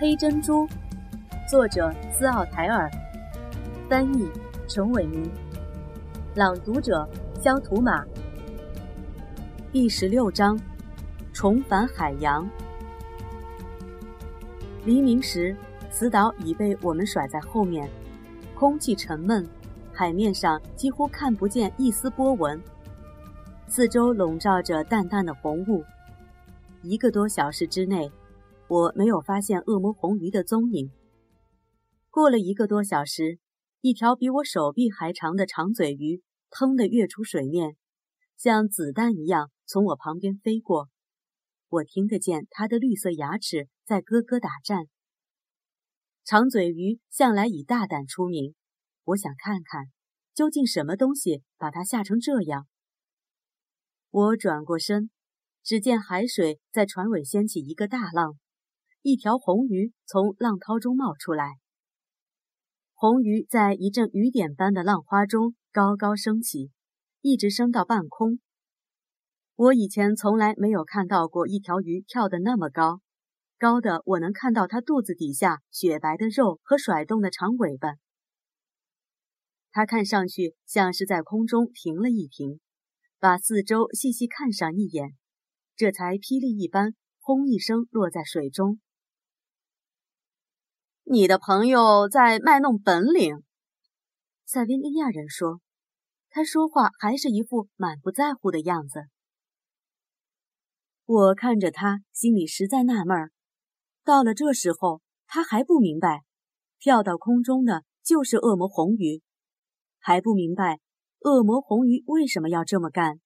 黑珍珠，作者斯奥台尔，翻译陈伟民，朗读者肖图马。第十六章：重返海洋。黎明时，死岛已被我们甩在后面，空气沉闷，海面上几乎看不见一丝波纹，四周笼罩着淡淡的红雾。一个多小时之内。我没有发现恶魔红鱼的踪影。过了一个多小时，一条比我手臂还长的长嘴鱼腾地跃出水面，像子弹一样从我旁边飞过。我听得见它的绿色牙齿在咯咯打颤。长嘴鱼向来以大胆出名，我想看看究竟什么东西把它吓成这样。我转过身，只见海水在船尾掀起一个大浪。一条红鱼从浪涛中冒出来，红鱼在一阵雨点般的浪花中高高升起，一直升到半空。我以前从来没有看到过一条鱼跳得那么高，高的我能看到它肚子底下雪白的肉和甩动的长尾巴。它看上去像是在空中停了一停，把四周细细看上一眼，这才霹雳一般轰一声落在水中。你的朋友在卖弄本领，塞维利亚人说。他说话还是一副满不在乎的样子。我看着他，心里实在纳闷儿。到了这时候，他还不明白，跳到空中的就是恶魔红鱼，还不明白恶魔红鱼为什么要这么干。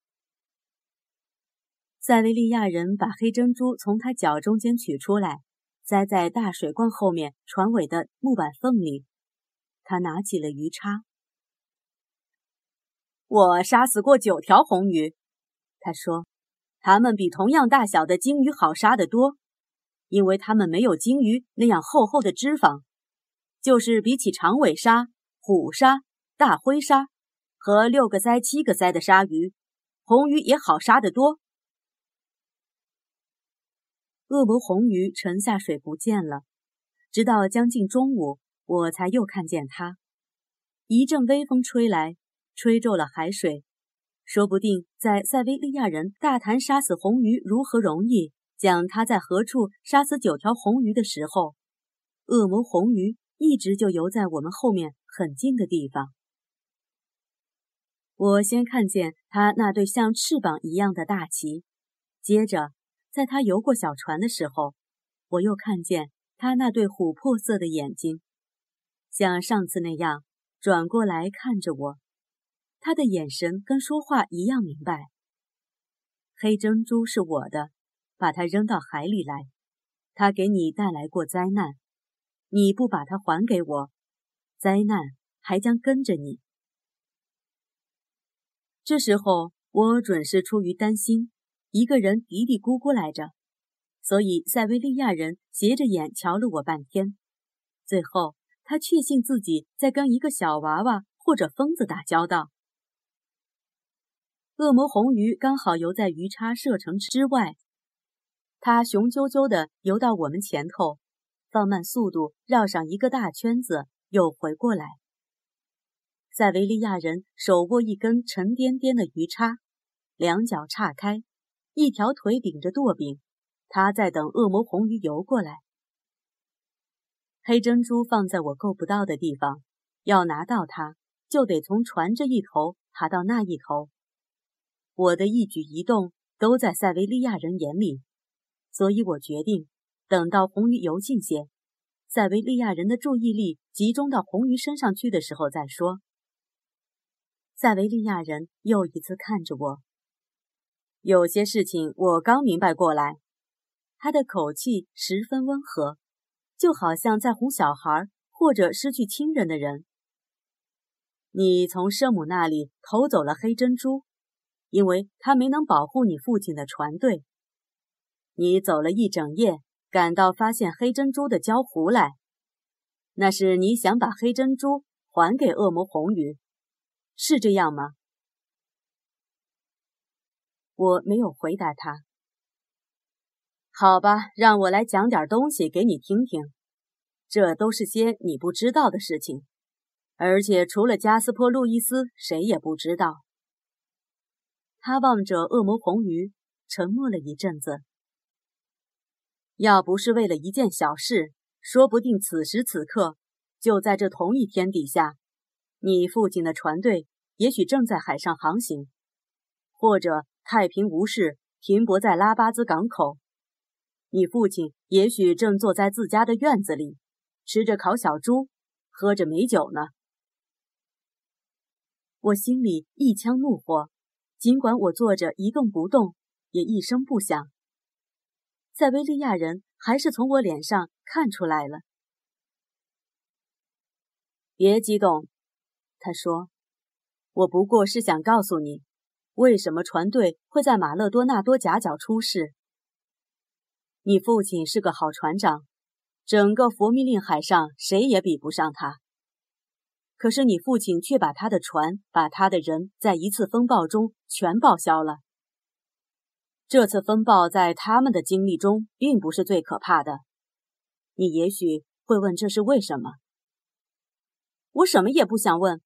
塞维利亚人把黑珍珠从他脚中间取出来。栽在大水罐后面船尾的木板缝里，他拿起了鱼叉。我杀死过九条红鱼，他说，它们比同样大小的鲸鱼好杀得多，因为它们没有鲸鱼那样厚厚的脂肪。就是比起长尾鲨、虎鲨、大灰鲨和六个鳃、七个鳃的鲨鱼，红鱼也好杀得多。恶魔红鱼沉下水不见了，直到将近中午，我才又看见它。一阵微风吹来，吹皱了海水。说不定在塞维利亚人大谈杀死红鱼如何容易，讲他在何处杀死九条红鱼的时候，恶魔红鱼一直就游在我们后面很近的地方。我先看见他那对像翅膀一样的大鳍，接着。在他游过小船的时候，我又看见他那对琥珀色的眼睛，像上次那样转过来看着我。他的眼神跟说话一样明白。黑珍珠是我的，把它扔到海里来。它给你带来过灾难，你不把它还给我，灾难还将跟着你。这时候，我准是出于担心。一个人嘀嘀咕咕来着，所以塞维利亚人斜着眼瞧了我半天。最后，他确信自己在跟一个小娃娃或者疯子打交道。恶魔红鱼刚好游在鱼叉射程之外，它雄赳赳地游到我们前头，放慢速度绕上一个大圈子，又回过来。塞维利亚人手握一根沉甸甸的鱼叉，两脚岔开。一条腿顶着舵柄，他在等恶魔红鱼游过来。黑珍珠放在我够不到的地方，要拿到它，就得从船这一头爬到那一头。我的一举一动都在塞维利亚人眼里，所以我决定等到红鱼游近些，塞维利亚人的注意力集中到红鱼身上去的时候再说。塞维利亚人又一次看着我。有些事情我刚明白过来，他的口气十分温和，就好像在哄小孩或者失去亲人的人。你从圣母那里偷走了黑珍珠，因为他没能保护你父亲的船队。你走了一整夜，赶到发现黑珍珠的礁湖来，那是你想把黑珍珠还给恶魔红鱼，是这样吗？我没有回答他。好吧，让我来讲点东西给你听听。这都是些你不知道的事情，而且除了加斯坡·路易斯，谁也不知道。他望着恶魔红鱼，沉默了一阵子。要不是为了一件小事，说不定此时此刻就在这同一天底下，你父亲的船队也许正在海上航行，或者太平无事停泊在拉巴兹港口。你父亲也许正坐在自家的院子里，吃着烤小猪，喝着美酒呢。我心里一腔怒火。尽管我坐着一动不动，也一声不响，塞维利亚人还是从我脸上看出来了。别激动，他说：“我不过是想告诉你，为什么船队会在马勒多纳多夹角出事。你父亲是个好船长，整个佛密令海上谁也比不上他。”可是你父亲却把他的船、把他的人，在一次风暴中全报销了。这次风暴在他们的经历中并不是最可怕的。你也许会问这是为什么？我什么也不想问。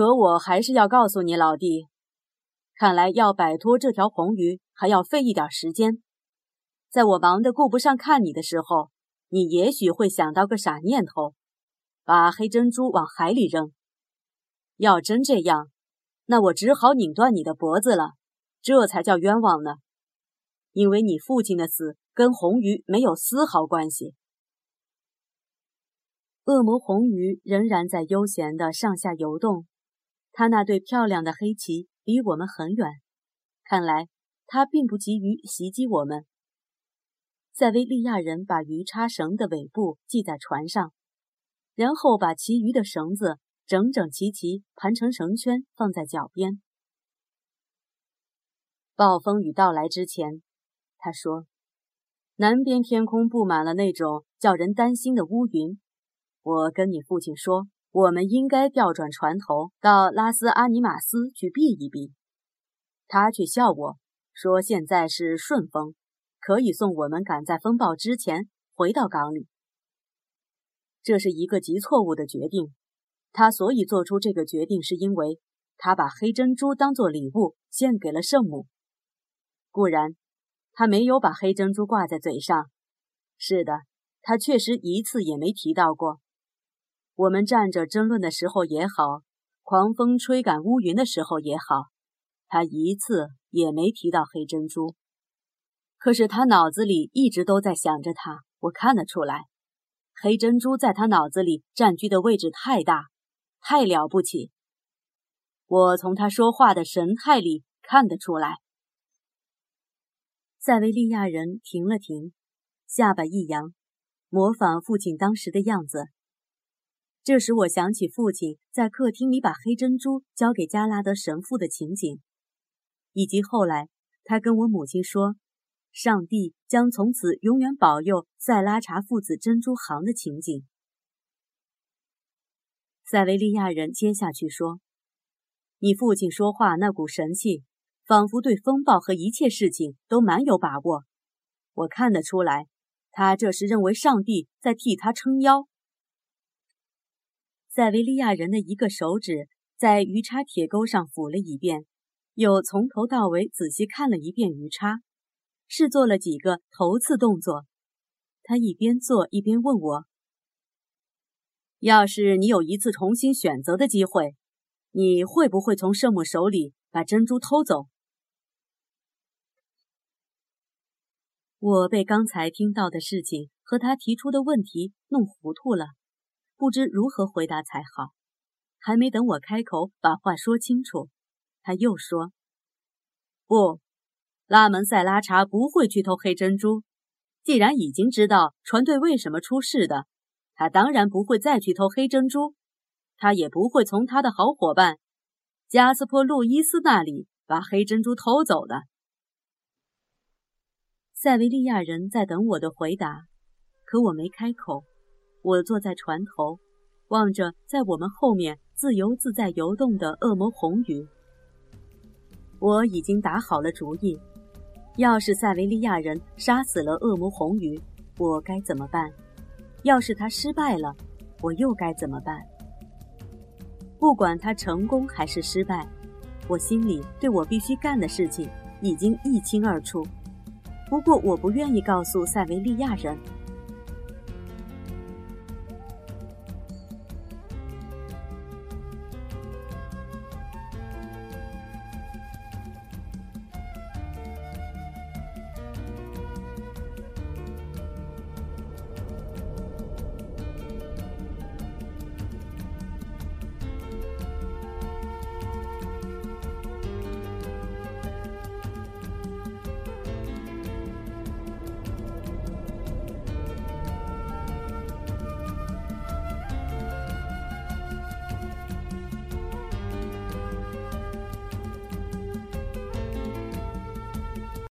可我还是要告诉你，老弟，看来要摆脱这条红鱼还要费一点时间。在我忙得顾不上看你的时候，你也许会想到个傻念头。把黑珍珠往海里扔。要真这样，那我只好拧断你的脖子了，这才叫冤枉呢。因为你父亲的死跟红鱼没有丝毫关系。恶魔红鱼仍然在悠闲地上下游动，他那对漂亮的黑鳍离我们很远，看来他并不急于袭击我们。塞维利亚人把鱼叉绳的尾部系在船上。然后把其余的绳子整整齐齐盘成绳圈，放在脚边。暴风雨到来之前，他说：“南边天空布满了那种叫人担心的乌云。我跟你父亲说，我们应该调转船头到拉斯阿尼马斯去避一避。他却笑我说，现在是顺风，可以送我们赶在风暴之前回到港里。”这是一个极错误的决定。他所以做出这个决定，是因为他把黑珍珠当作礼物献给了圣母。固然，他没有把黑珍珠挂在嘴上。是的，他确实一次也没提到过。我们站着争论的时候也好，狂风吹赶乌云的时候也好，他一次也没提到黑珍珠。可是他脑子里一直都在想着他，我看得出来。黑珍珠在他脑子里占据的位置太大，太了不起。我从他说话的神态里看得出来。塞维利亚人停了停，下巴一扬，模仿父亲当时的样子。这时我想起父亲在客厅里把黑珍珠交给加拉德神父的情景，以及后来他跟我母亲说。上帝将从此永远保佑塞拉查父子珍珠行的情景。塞维利亚人接下去说：“你父亲说话那股神气，仿佛对风暴和一切事情都蛮有把握。我看得出来，他这是认为上帝在替他撑腰。”塞维利亚人的一个手指在鱼叉铁钩上抚了一遍，又从头到尾仔细看了一遍鱼叉。是做了几个头次动作，他一边做一边问我：“要是你有一次重新选择的机会，你会不会从圣母手里把珍珠偷走？”我被刚才听到的事情和他提出的问题弄糊涂了，不知如何回答才好。还没等我开口把话说清楚，他又说：“不。”拉门塞拉查不会去偷黑珍珠，既然已经知道船队为什么出事的，他当然不会再去偷黑珍珠。他也不会从他的好伙伴加斯珀·路易斯那里把黑珍珠偷走的。塞维利亚人在等我的回答，可我没开口。我坐在船头，望着在我们后面自由自在游动的恶魔红鱼。我已经打好了主意。要是塞维利亚人杀死了恶魔红鱼，我该怎么办？要是他失败了，我又该怎么办？不管他成功还是失败，我心里对我必须干的事情已经一清二楚。不过，我不愿意告诉塞维利亚人。